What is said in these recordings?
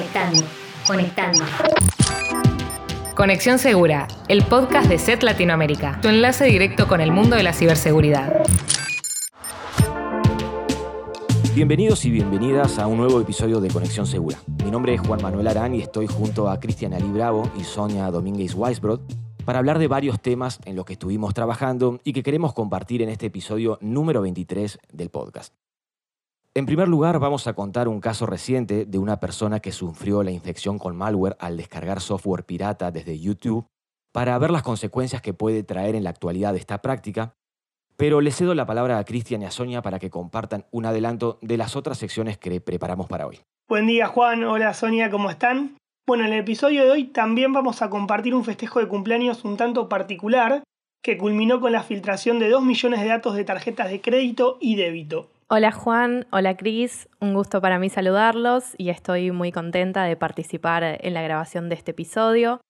Conectando, conectando. Conexión Segura, el podcast de SET Latinoamérica, tu enlace directo con el mundo de la ciberseguridad. Bienvenidos y bienvenidas a un nuevo episodio de Conexión Segura. Mi nombre es Juan Manuel Arán y estoy junto a Cristian Ali Bravo y Sonia Domínguez Weisbrod para hablar de varios temas en los que estuvimos trabajando y que queremos compartir en este episodio número 23 del podcast. En primer lugar, vamos a contar un caso reciente de una persona que sufrió la infección con malware al descargar software pirata desde YouTube para ver las consecuencias que puede traer en la actualidad esta práctica, pero le cedo la palabra a Cristian y a Sonia para que compartan un adelanto de las otras secciones que preparamos para hoy. Buen día Juan, hola Sonia, ¿cómo están? Bueno, en el episodio de hoy también vamos a compartir un festejo de cumpleaños un tanto particular que culminó con la filtración de 2 millones de datos de tarjetas de crédito y débito. Hola Juan, hola Cris, un gusto para mí saludarlos y estoy muy contenta de participar en la grabación de este episodio.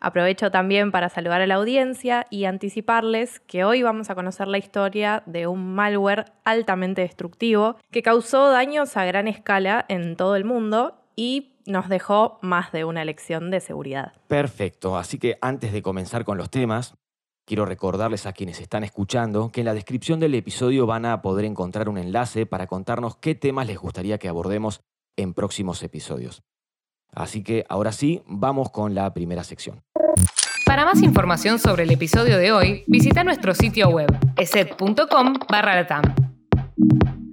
Aprovecho también para saludar a la audiencia y anticiparles que hoy vamos a conocer la historia de un malware altamente destructivo que causó daños a gran escala en todo el mundo y nos dejó más de una lección de seguridad. Perfecto, así que antes de comenzar con los temas, Quiero recordarles a quienes están escuchando que en la descripción del episodio van a poder encontrar un enlace para contarnos qué temas les gustaría que abordemos en próximos episodios. Así que ahora sí, vamos con la primera sección. Para más información sobre el episodio de hoy, visita nuestro sitio web, eset.com barra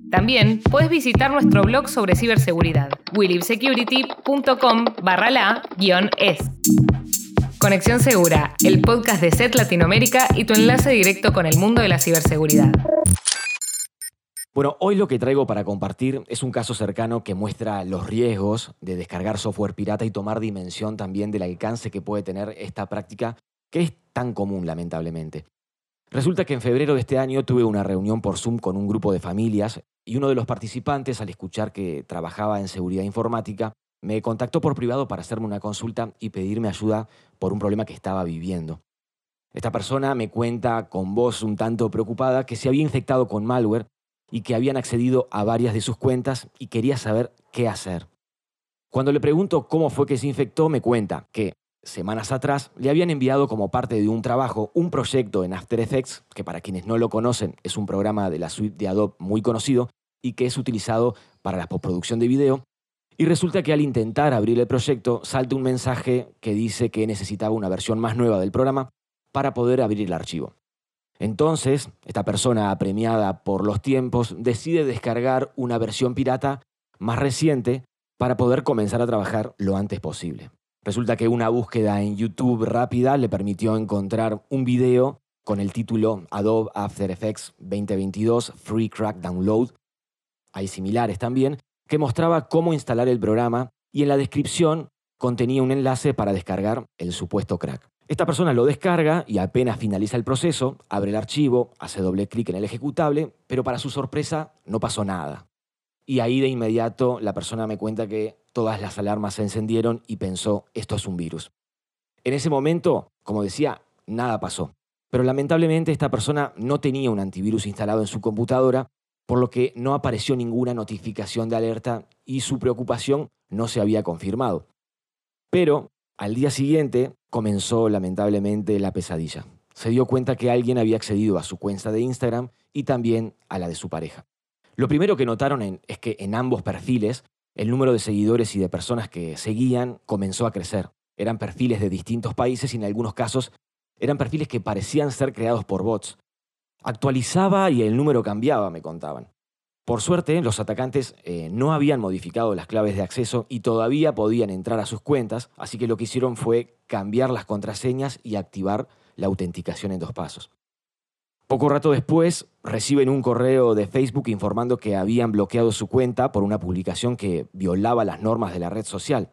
También puedes visitar nuestro blog sobre ciberseguridad, willibsecurity.com barra la-es. Conexión Segura, el podcast de SET Latinoamérica y tu enlace directo con el mundo de la ciberseguridad. Bueno, hoy lo que traigo para compartir es un caso cercano que muestra los riesgos de descargar software pirata y tomar dimensión también del alcance que puede tener esta práctica que es tan común lamentablemente. Resulta que en febrero de este año tuve una reunión por Zoom con un grupo de familias y uno de los participantes, al escuchar que trabajaba en seguridad informática, me contactó por privado para hacerme una consulta y pedirme ayuda por un problema que estaba viviendo. Esta persona me cuenta con voz un tanto preocupada que se había infectado con malware y que habían accedido a varias de sus cuentas y quería saber qué hacer. Cuando le pregunto cómo fue que se infectó, me cuenta que semanas atrás le habían enviado como parte de un trabajo un proyecto en After Effects, que para quienes no lo conocen es un programa de la suite de Adobe muy conocido y que es utilizado para la postproducción de video, y resulta que al intentar abrir el proyecto salta un mensaje que dice que necesitaba una versión más nueva del programa para poder abrir el archivo. Entonces, esta persona apremiada por los tiempos decide descargar una versión pirata más reciente para poder comenzar a trabajar lo antes posible. Resulta que una búsqueda en YouTube rápida le permitió encontrar un video con el título Adobe After Effects 2022 Free Crack Download. Hay similares también, que mostraba cómo instalar el programa y en la descripción contenía un enlace para descargar el supuesto crack. Esta persona lo descarga y apenas finaliza el proceso, abre el archivo, hace doble clic en el ejecutable, pero para su sorpresa no pasó nada. Y ahí de inmediato la persona me cuenta que todas las alarmas se encendieron y pensó, esto es un virus. En ese momento, como decía, nada pasó. Pero lamentablemente esta persona no tenía un antivirus instalado en su computadora por lo que no apareció ninguna notificación de alerta y su preocupación no se había confirmado. Pero al día siguiente comenzó lamentablemente la pesadilla. Se dio cuenta que alguien había accedido a su cuenta de Instagram y también a la de su pareja. Lo primero que notaron es que en ambos perfiles el número de seguidores y de personas que seguían comenzó a crecer. Eran perfiles de distintos países y en algunos casos eran perfiles que parecían ser creados por bots, Actualizaba y el número cambiaba, me contaban. Por suerte, los atacantes eh, no habían modificado las claves de acceso y todavía podían entrar a sus cuentas, así que lo que hicieron fue cambiar las contraseñas y activar la autenticación en dos pasos. Poco rato después, reciben un correo de Facebook informando que habían bloqueado su cuenta por una publicación que violaba las normas de la red social.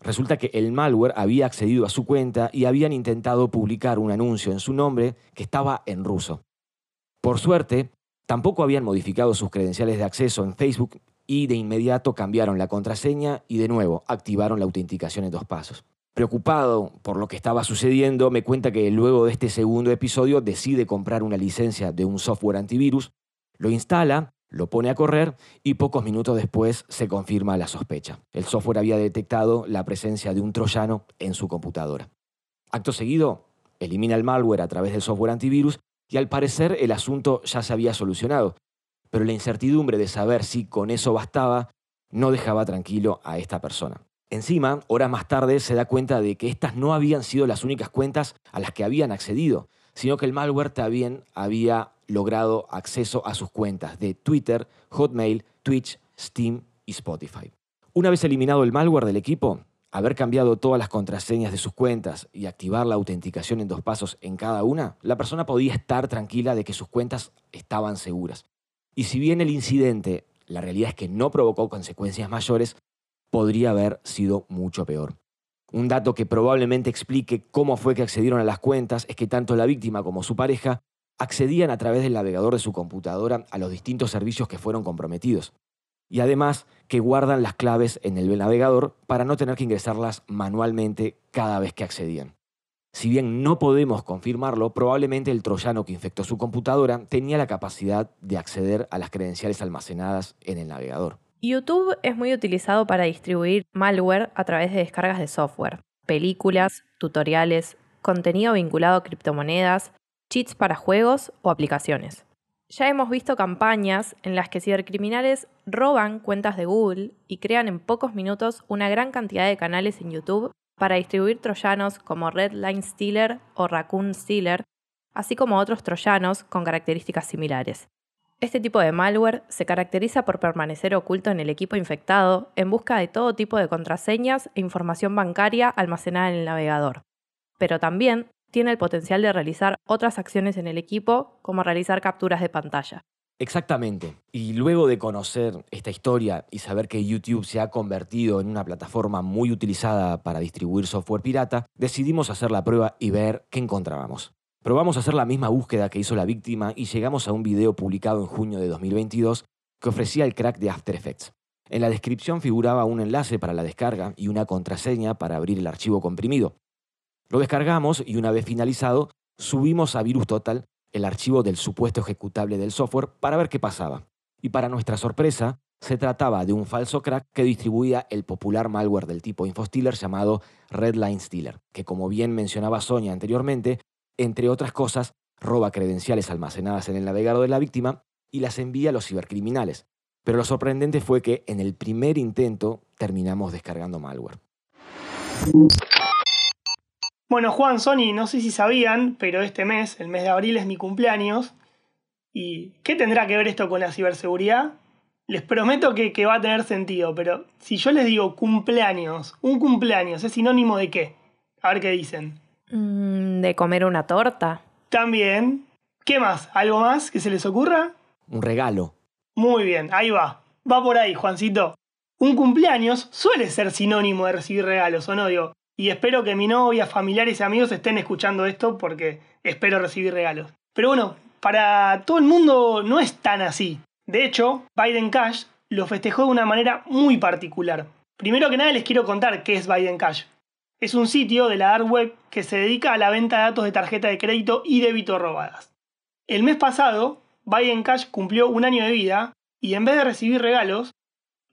Resulta que el malware había accedido a su cuenta y habían intentado publicar un anuncio en su nombre que estaba en ruso. Por suerte, tampoco habían modificado sus credenciales de acceso en Facebook y de inmediato cambiaron la contraseña y de nuevo activaron la autenticación en dos pasos. Preocupado por lo que estaba sucediendo, me cuenta que luego de este segundo episodio decide comprar una licencia de un software antivirus, lo instala lo pone a correr y pocos minutos después se confirma la sospecha. El software había detectado la presencia de un troyano en su computadora. Acto seguido, elimina el malware a través del software antivirus y al parecer el asunto ya se había solucionado. Pero la incertidumbre de saber si con eso bastaba no dejaba tranquilo a esta persona. Encima, horas más tarde se da cuenta de que estas no habían sido las únicas cuentas a las que habían accedido, sino que el malware también había logrado acceso a sus cuentas de Twitter, Hotmail, Twitch, Steam y Spotify. Una vez eliminado el malware del equipo, haber cambiado todas las contraseñas de sus cuentas y activar la autenticación en dos pasos en cada una, la persona podía estar tranquila de que sus cuentas estaban seguras. Y si bien el incidente, la realidad es que no provocó consecuencias mayores, podría haber sido mucho peor. Un dato que probablemente explique cómo fue que accedieron a las cuentas es que tanto la víctima como su pareja accedían a través del navegador de su computadora a los distintos servicios que fueron comprometidos. Y además que guardan las claves en el navegador para no tener que ingresarlas manualmente cada vez que accedían. Si bien no podemos confirmarlo, probablemente el troyano que infectó su computadora tenía la capacidad de acceder a las credenciales almacenadas en el navegador. YouTube es muy utilizado para distribuir malware a través de descargas de software, películas, tutoriales, contenido vinculado a criptomonedas, cheats para juegos o aplicaciones. Ya hemos visto campañas en las que cibercriminales roban cuentas de Google y crean en pocos minutos una gran cantidad de canales en YouTube para distribuir troyanos como Redline Stealer o Raccoon Stealer, así como otros troyanos con características similares. Este tipo de malware se caracteriza por permanecer oculto en el equipo infectado en busca de todo tipo de contraseñas e información bancaria almacenada en el navegador. Pero también tiene el potencial de realizar otras acciones en el equipo, como realizar capturas de pantalla. Exactamente. Y luego de conocer esta historia y saber que YouTube se ha convertido en una plataforma muy utilizada para distribuir software pirata, decidimos hacer la prueba y ver qué encontrábamos. Probamos a hacer la misma búsqueda que hizo la víctima y llegamos a un video publicado en junio de 2022 que ofrecía el crack de After Effects. En la descripción figuraba un enlace para la descarga y una contraseña para abrir el archivo comprimido. Lo descargamos y una vez finalizado, subimos a Virus Total el archivo del supuesto ejecutable del software para ver qué pasaba. Y para nuestra sorpresa, se trataba de un falso crack que distribuía el popular malware del tipo InfoStealer llamado Redline Stealer, que como bien mencionaba Sonia anteriormente, entre otras cosas, roba credenciales almacenadas en el navegador de la víctima y las envía a los cibercriminales. Pero lo sorprendente fue que en el primer intento terminamos descargando malware. Bueno, Juan, Sony, no sé si sabían, pero este mes, el mes de abril, es mi cumpleaños. ¿Y qué tendrá que ver esto con la ciberseguridad? Les prometo que, va a tener sentido, pero si yo les digo cumpleaños, un cumpleaños, ¿es sinónimo de qué? A ver qué dicen. Mm, de comer una torta. También. ¿Qué más? ¿Algo más que se les ocurra? Un regalo. Muy bien, ahí va. Va por ahí, Juancito. Un cumpleaños suele ser sinónimo de recibir regalos, ¿o no? Digo, y espero que mi novia, familiares y amigos estén escuchando esto porque espero recibir regalos. Pero bueno, para todo el mundo no es tan así. De hecho, Biden Cash lo festejó de una manera muy particular. Primero que nada les quiero contar qué es Biden Cash es un sitio de la dark web que se dedica a la venta de datos de tarjeta de crédito y débito robadas. El mes pasado, Biden Cash cumplió un año de vida y en vez de recibir regalos,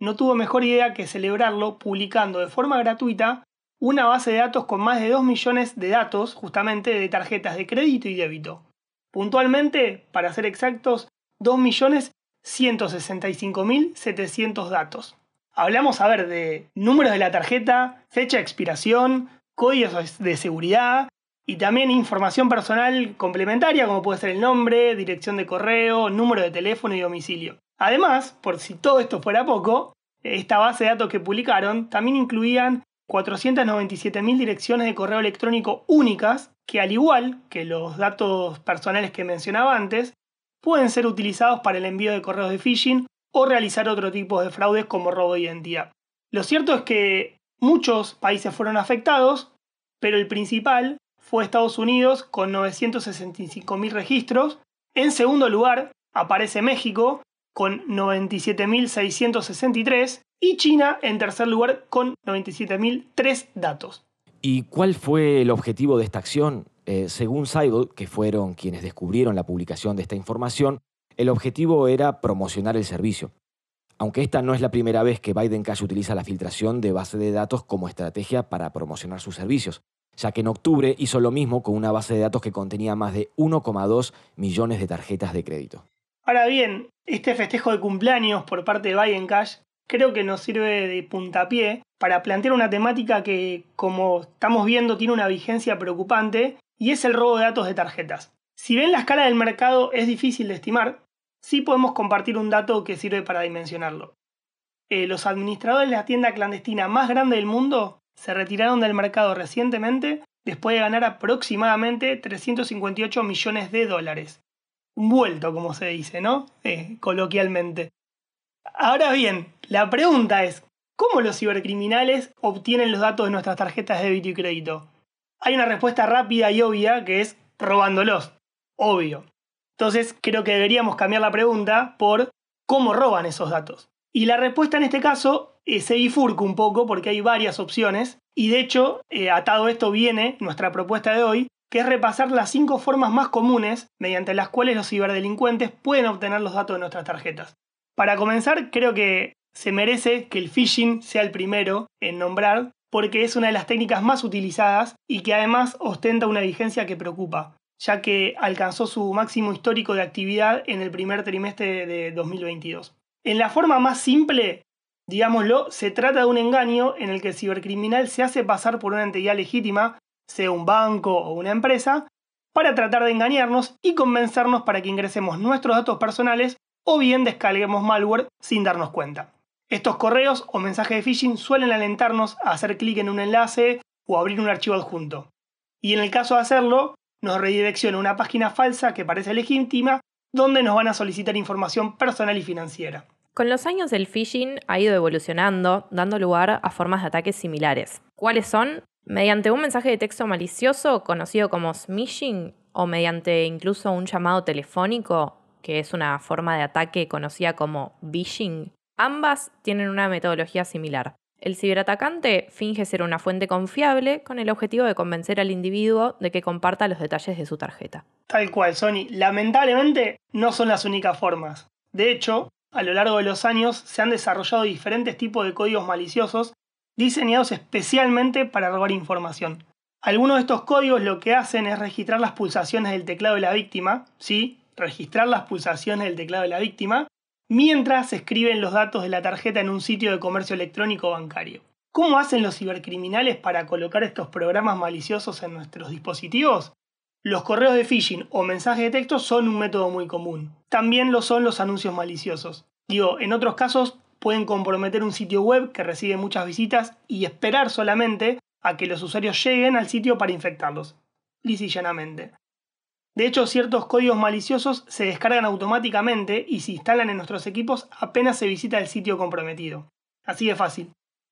no tuvo mejor idea que celebrarlo publicando de forma gratuita una base de datos con más de 2 millones de datos justamente de tarjetas de crédito y débito. Puntualmente, para ser exactos, 2.165.700 datos. Hablamos, a ver, de números de la tarjeta, fecha de expiración, códigos de seguridad y también información personal complementaria como puede ser el nombre, dirección de correo, número de teléfono y domicilio. Además, por si todo esto fuera poco, esta base de datos que publicaron también incluían 497.000 direcciones de correo electrónico únicas que al igual que los datos personales que mencionaba antes, pueden ser utilizados para el envío de correos de phishing o realizar otro tipo de fraudes como robo de identidad. Lo cierto es que muchos países fueron afectados, pero el principal fue Estados Unidos con 965.000 registros. En segundo lugar aparece México con 97.663 y China en tercer lugar con 97.003 datos. ¿Y cuál fue el objetivo de esta acción? Eh, según Seibel, que fueron quienes descubrieron la publicación de esta información, El objetivo era promocionar el servicio. Aunque esta no es la primera vez que Biden Cash utiliza la filtración de base de datos como estrategia para promocionar sus servicios, ya que en octubre hizo lo mismo con una base de datos que contenía más de 1,2 millones de tarjetas de crédito. Ahora bien, este festejo de cumpleaños por parte de Biden Cash creo que nos sirve de puntapié para plantear una temática que, como estamos viendo, tiene una vigencia preocupante y es el robo de datos de tarjetas. Si bien la escala del mercado es difícil de estimar, sí podemos compartir un dato que sirve para dimensionarlo. Eh, los administradores de la tienda clandestina más grande del mundo se retiraron del mercado recientemente después de ganar aproximadamente 358 millones de dólares. Un vuelto, como se dice, ¿no? Eh, coloquialmente. Ahora bien, la pregunta es, ¿cómo los cibercriminales obtienen los datos de nuestras tarjetas de débito y crédito? Hay una respuesta rápida y obvia que es robándolos. Obvio. Entonces creo que deberíamos cambiar la pregunta por cómo roban esos datos. Y la respuesta en este caso eh, se bifurca un poco porque hay varias opciones y de hecho eh, atado a esto viene nuestra propuesta de hoy que es repasar las cinco formas más comunes mediante las cuales los ciberdelincuentes pueden obtener los datos de nuestras tarjetas. Para comenzar, creo que se merece que el phishing sea el primero en nombrar porque es una de las técnicas más utilizadas y que además ostenta una vigencia que preocupa, ya que alcanzó su máximo histórico de actividad en el primer trimestre de 2022. En la forma más simple, digámoslo, se trata de un engaño en el que el cibercriminal se hace pasar por una entidad legítima, sea un banco o una empresa, para tratar de engañarnos y convencernos para que ingresemos nuestros datos personales o bien descarguemos malware sin darnos cuenta. Estos correos o mensajes de phishing suelen alentarnos a hacer clic en un enlace o abrir un archivo adjunto. Y en el caso de hacerlo, nos redirecciona a una página falsa que parece legítima donde nos van a solicitar información personal y financiera. Con los años el phishing ha ido evolucionando, dando lugar a formas de ataques similares. ¿Cuáles son? Mediante un mensaje de texto malicioso conocido como smishing o mediante incluso un llamado telefónico que es una forma de ataque conocida como phishing, ambas tienen una metodología similar. El ciberatacante finge ser una fuente confiable con el objetivo de convencer al individuo de que comparta los detalles de su tarjeta. Tal cual, Sony. Lamentablemente no son las únicas formas. De hecho, a lo largo de los años se han desarrollado diferentes tipos de códigos maliciosos diseñados especialmente para robar información. Algunos de estos códigos lo que hacen es registrar las pulsaciones del teclado de la víctima, ¿sí? Registrar las pulsaciones del teclado de la víctima, mientras se escriben los datos de la tarjeta en un sitio de comercio electrónico bancario. ¿Cómo hacen los cibercriminales para colocar estos programas maliciosos en nuestros dispositivos? Los correos de phishing o mensajes de texto son un método muy común. También lo son los anuncios maliciosos. Digo, en otros casos pueden comprometer un sitio web que recibe muchas visitas y esperar solamente a que los usuarios lleguen al sitio para infectarlos. Lisillanamente. De hecho, ciertos códigos maliciosos se descargan automáticamente y se instalan en nuestros equipos apenas se visita el sitio comprometido. Así de fácil.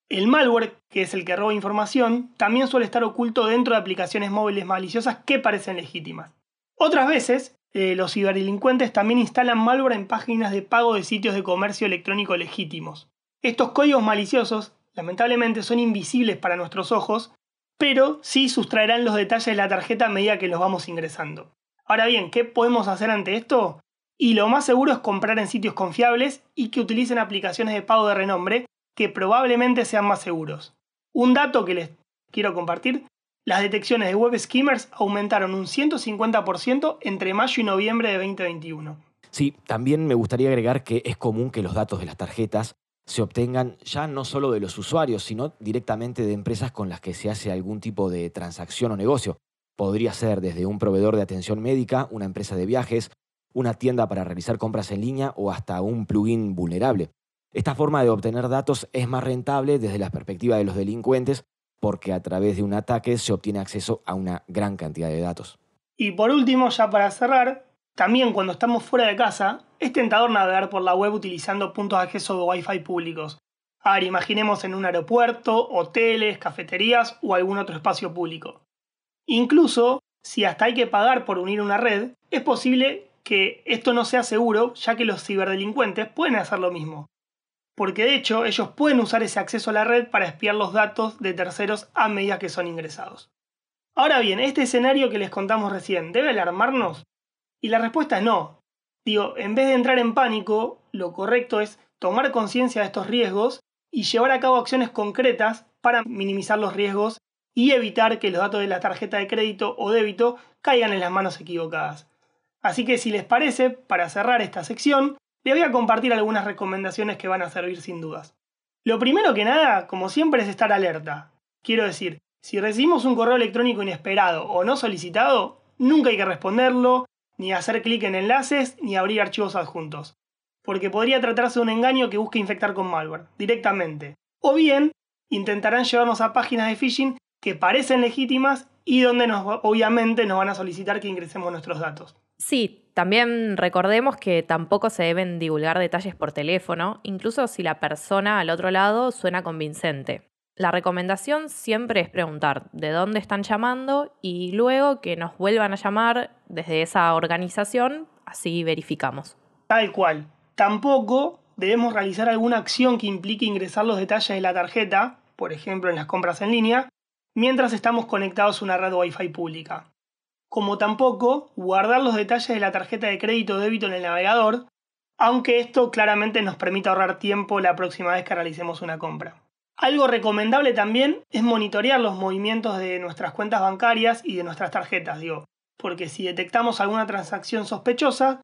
El malware, que es el que roba información, también suele estar oculto dentro de aplicaciones móviles maliciosas que parecen legítimas. Otras veces, eh, los ciberdelincuentes también instalan malware en páginas de pago de sitios de comercio electrónico legítimos. Estos códigos maliciosos, lamentablemente, son invisibles para nuestros ojos, pero sí sustraerán los detalles de la tarjeta a medida que los vamos ingresando. Ahora bien, ¿qué podemos hacer ante esto? Y lo más seguro es comprar en sitios confiables y que utilicen aplicaciones de pago de renombre que probablemente sean más seguros. Un dato que les quiero compartir, las detecciones de web skimmers aumentaron un 150% entre mayo y noviembre de 2021. Sí, también me gustaría agregar que es común que los datos de las tarjetas se obtengan ya no solo de los usuarios, sino directamente de empresas con las que se hace algún tipo de transacción o negocio. Podría ser desde un proveedor de atención médica, una empresa de viajes, una tienda para realizar compras en línea o hasta un plugin vulnerable. Esta forma de obtener datos es más rentable desde la perspectiva de los delincuentes porque a través de un ataque se obtiene acceso a una gran cantidad de datos. Y por último, ya para cerrar, también cuando estamos fuera de casa, es tentador navegar por la web utilizando puntos de acceso de Wi-Fi públicos. A ver, imaginemos en un aeropuerto, hoteles, cafeterías o algún otro espacio público. Incluso, si hasta hay que pagar por unir una red, es posible que esto no sea seguro, ya que los ciberdelincuentes pueden hacer lo mismo. Porque de hecho ellos pueden usar ese acceso a la red para espiar los datos de terceros a medida que son ingresados. Ahora bien, este escenario que les contamos recién, ¿debe alarmarnos? Y la respuesta es no. Digo, en vez de entrar en pánico, lo correcto es tomar conciencia de estos riesgos y llevar a cabo acciones concretas para minimizar los riesgos y evitar que los datos de la tarjeta de crédito o débito caigan en las manos equivocadas. Así que si les parece, para cerrar esta sección, les voy a compartir algunas recomendaciones que van a servir sin dudas. Lo primero que nada, como siempre, es estar alerta. Quiero decir, si recibimos un correo electrónico inesperado o no solicitado, nunca hay que responderlo, ni hacer clic en enlaces, ni abrir archivos adjuntos. Porque podría tratarse de un engaño que busque infectar con malware, directamente. O bien, intentarán llevarnos a páginas de phishing que parecen legítimas y donde nos, obviamente nos van a solicitar que ingresemos nuestros datos. Sí, también recordemos que tampoco se deben divulgar detalles por teléfono, incluso si la persona al otro lado suena convincente. La recomendación siempre es preguntar de dónde están llamando y luego que nos vuelvan a llamar desde esa organización, así verificamos. Tal cual. Tampoco debemos realizar alguna acción que implique ingresar los detalles de la tarjeta, por ejemplo en las compras en línea, mientras estamos conectados a una red Wi-Fi pública. Como tampoco guardar los detalles de la tarjeta de crédito o débito en el navegador, aunque esto claramente nos permita ahorrar tiempo la próxima vez que realicemos una compra. Algo recomendable también es monitorear los movimientos de nuestras cuentas bancarias y de nuestras tarjetas, digo, porque si detectamos alguna transacción sospechosa,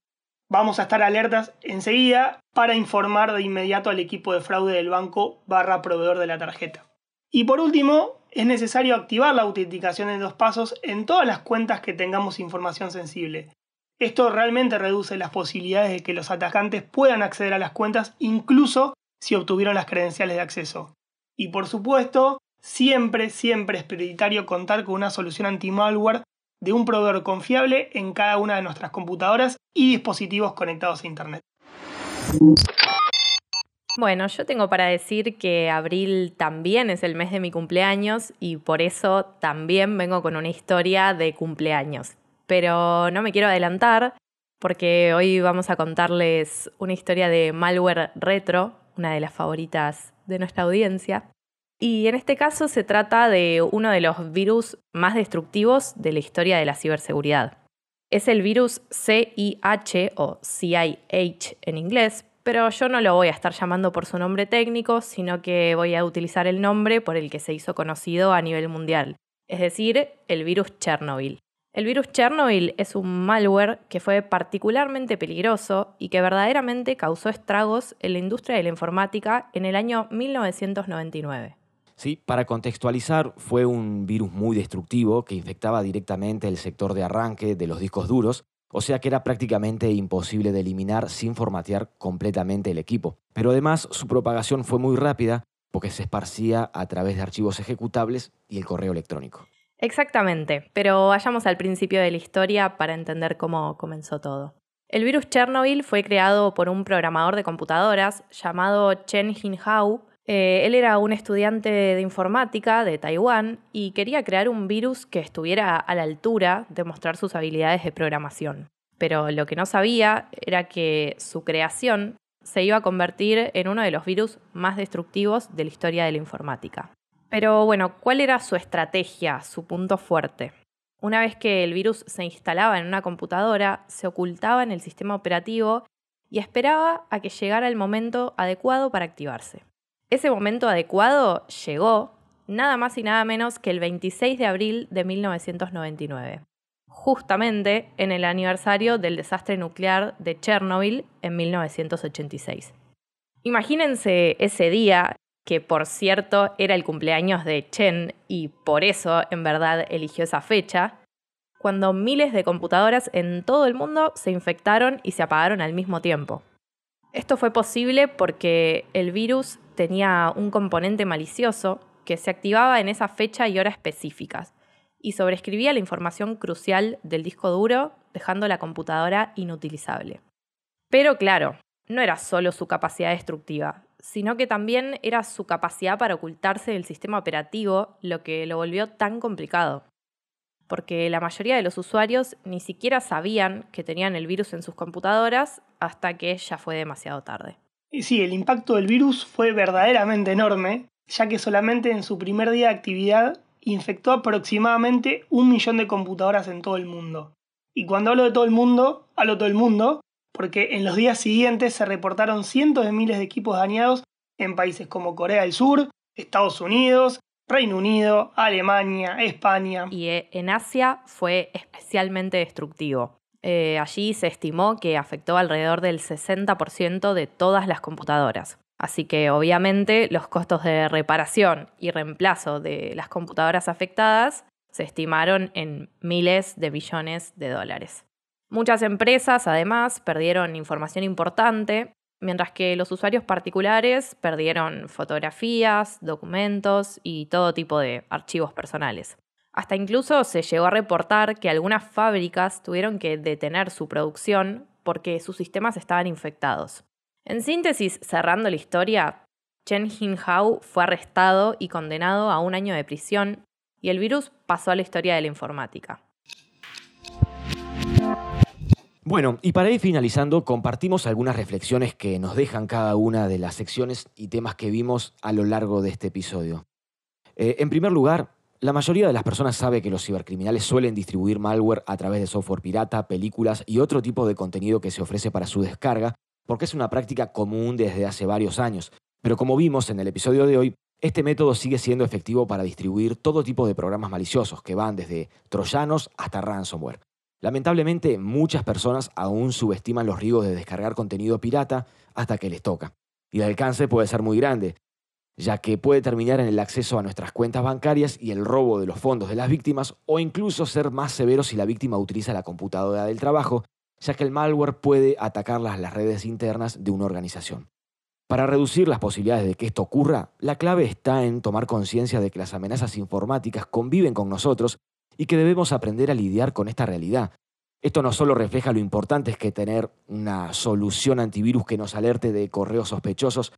vamos a estar alertas enseguida para informar de inmediato al equipo de fraude del banco barra proveedor de la tarjeta. Y por último, es necesario activar la autenticación en dos pasos en todas las cuentas que tengamos información sensible. Esto realmente reduce las posibilidades de que los atacantes puedan acceder a las cuentas incluso si obtuvieron las credenciales de acceso. Y por supuesto, siempre, siempre es prioritario contar con una solución anti-malware de un proveedor confiable en cada una de nuestras computadoras y dispositivos conectados a Internet. Bueno, yo tengo para decir que abril también es el mes de mi cumpleaños y por eso también vengo con una historia de cumpleaños. Pero no me quiero adelantar porque hoy vamos a contarles una historia de malware retro, una de las favoritas de nuestra audiencia. Y en este caso se trata de uno de los virus más destructivos de la historia de la ciberseguridad. Es el virus CIH o CIH en inglés, pero yo no lo voy a estar llamando por su nombre técnico, sino que voy a utilizar el nombre por el que se hizo conocido a nivel mundial, es decir, el virus Chernobyl. El virus Chernobyl es un malware que fue particularmente peligroso y que verdaderamente causó estragos en la industria de la informática en el año 1999. Sí, para contextualizar, fue un virus muy destructivo que infectaba directamente el sector de arranque de los discos duros, o sea que era prácticamente imposible de eliminar sin formatear completamente el equipo. Pero además su propagación fue muy rápida porque se esparcía a través de archivos ejecutables y el correo electrónico. Exactamente, pero vayamos al principio de la historia para entender cómo comenzó todo. El virus Chernobyl fue creado por un programador de computadoras llamado Chen Hao eh, él era un estudiante de informática de Taiwán y quería crear un virus que estuviera a la altura de mostrar sus habilidades de programación. Pero lo que no sabía era que su creación se iba a convertir en uno de los virus más destructivos de la historia de la informática. Pero bueno, ¿cuál era su estrategia, su punto fuerte? Una vez que el virus se instalaba en una computadora, se ocultaba en el sistema operativo y esperaba a que llegara el momento adecuado para activarse. Ese momento adecuado llegó nada más y nada menos que el 26 de abril de 1999, justamente en el aniversario del desastre nuclear de Chernobyl en 1986. Imagínense ese día, que por cierto era el cumpleaños de Chen y por eso en verdad eligió esa fecha, cuando miles de computadoras en todo el mundo se infectaron y se apagaron al mismo tiempo. Esto fue posible porque el virus tenía un componente malicioso que se activaba en esa fecha y hora específicas y sobreescribía la información crucial del disco duro, dejando la computadora inutilizable. Pero claro, no era solo su capacidad destructiva, sino que también era su capacidad para ocultarse del sistema operativo lo que lo volvió tan complicado. Porque la mayoría de los usuarios ni siquiera sabían que tenían el virus en sus computadoras hasta que ya fue demasiado tarde. Sí, el impacto del virus fue verdaderamente enorme, ya que solamente en su primer día de actividad infectó aproximadamente un millón de computadoras en todo el mundo. Y cuando hablo de todo el mundo, hablo todo el mundo, porque en los días siguientes se reportaron cientos de miles de equipos dañados en países como Corea del Sur, Estados Unidos, Reino Unido, Alemania, España. Y eh, en Asia fue especialmente destructivo. Eh, allí se estimó que afectó alrededor del 60% de todas las computadoras. Así que obviamente los costos de reparación y reemplazo de las computadoras afectadas se estimaron en miles de billones de dólares. Muchas empresas además perdieron información importante, mientras que los usuarios particulares perdieron fotografías, documentos y todo tipo de archivos personales. Hasta incluso se llegó a reportar que algunas fábricas tuvieron que detener su producción porque sus sistemas estaban infectados. En síntesis, cerrando la historia, Chen Hao fue arrestado y condenado a un año de prisión y el virus pasó a la historia de la informática. Bueno, y para ir finalizando, compartimos algunas reflexiones que nos dejan cada una de las secciones y temas que vimos a lo largo de este episodio. Eh, en primer lugar, la mayoría de las personas sabe que los cibercriminales suelen distribuir malware a través de software pirata, películas y otro tipo de contenido que se ofrece para su descarga, porque es una práctica común desde hace varios años. Pero como vimos en el episodio de hoy, este método sigue siendo efectivo para distribuir todo tipo de programas maliciosos, que van desde troyanos hasta ransomware. Lamentablemente, muchas personas aún subestiman los riesgos de descargar contenido pirata hasta que les toca. Y el alcance puede ser muy grande, ya que puede terminar en el acceso a nuestras cuentas bancarias y el robo de los fondos de las víctimas, o incluso ser más severo si la víctima utiliza la computadora del trabajo, ya que el malware puede atacar las redes internas de una organización. Para reducir las posibilidades de que esto ocurra, la clave está en tomar conciencia de que las amenazas informáticas conviven con nosotros y que debemos aprender a lidiar con esta realidad. Esto no solo refleja lo importante es que tener una solución antivirus que nos alerte de correos sospechosos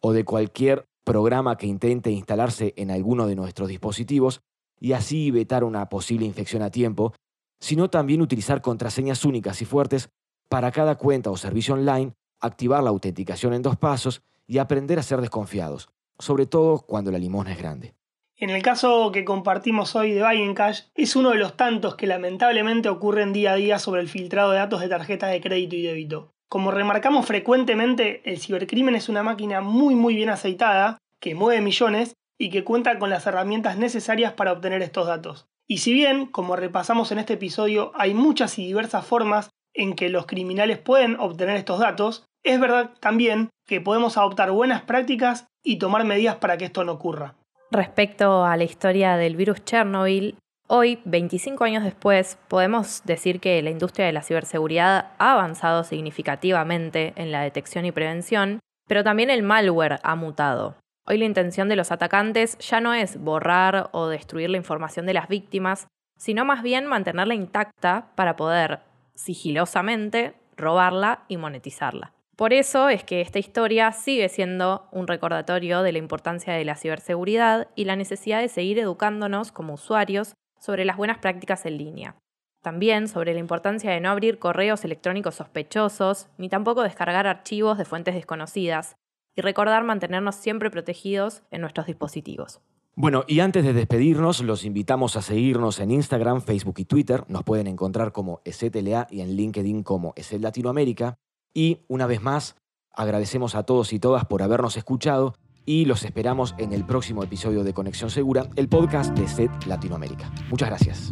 o de cualquier programa que intente instalarse en alguno de nuestros dispositivos y así vetar una posible infección a tiempo, sino también utilizar contraseñas únicas y fuertes para cada cuenta o servicio online, activar la autenticación en dos pasos y aprender a ser desconfiados, sobre todo cuando la limosna es grande. En el caso que compartimos hoy de Buy Cash, es uno de los tantos que lamentablemente ocurren día a día sobre el filtrado de datos de tarjetas de crédito y débito. Como remarcamos frecuentemente, el cibercrimen es una máquina muy muy bien aceitada, que mueve millones y que cuenta con las herramientas necesarias para obtener estos datos. Y si bien, como repasamos en este episodio, hay muchas y diversas formas en que los criminales pueden obtener estos datos, es verdad también que podemos adoptar buenas prácticas y tomar medidas para que esto no ocurra. Respecto a la historia del virus Chernobyl, hoy, 25 años después, podemos decir que la industria de la ciberseguridad ha avanzado significativamente en la detección y prevención, pero también el malware ha mutado. Hoy la intención de los atacantes ya no es borrar o destruir la información de las víctimas, sino más bien mantenerla intacta para poder sigilosamente robarla y monetizarla. Por eso es que esta historia sigue siendo un recordatorio de la importancia de la ciberseguridad y la necesidad de seguir educándonos como usuarios sobre las buenas prácticas en línea. También sobre la importancia de no abrir correos electrónicos sospechosos, ni tampoco descargar archivos de fuentes desconocidas, y recordar mantenernos siempre protegidos en nuestros dispositivos. Bueno, y antes de despedirnos, los invitamos a seguirnos en Instagram, Facebook y Twitter. Nos pueden encontrar como ESETLA y en LinkedIn como ESET Latinoamérica. Y una vez más, agradecemos a todos y todas por habernos escuchado y los esperamos en el próximo episodio de Conexión Segura, el podcast de SET Latinoamérica. Muchas gracias.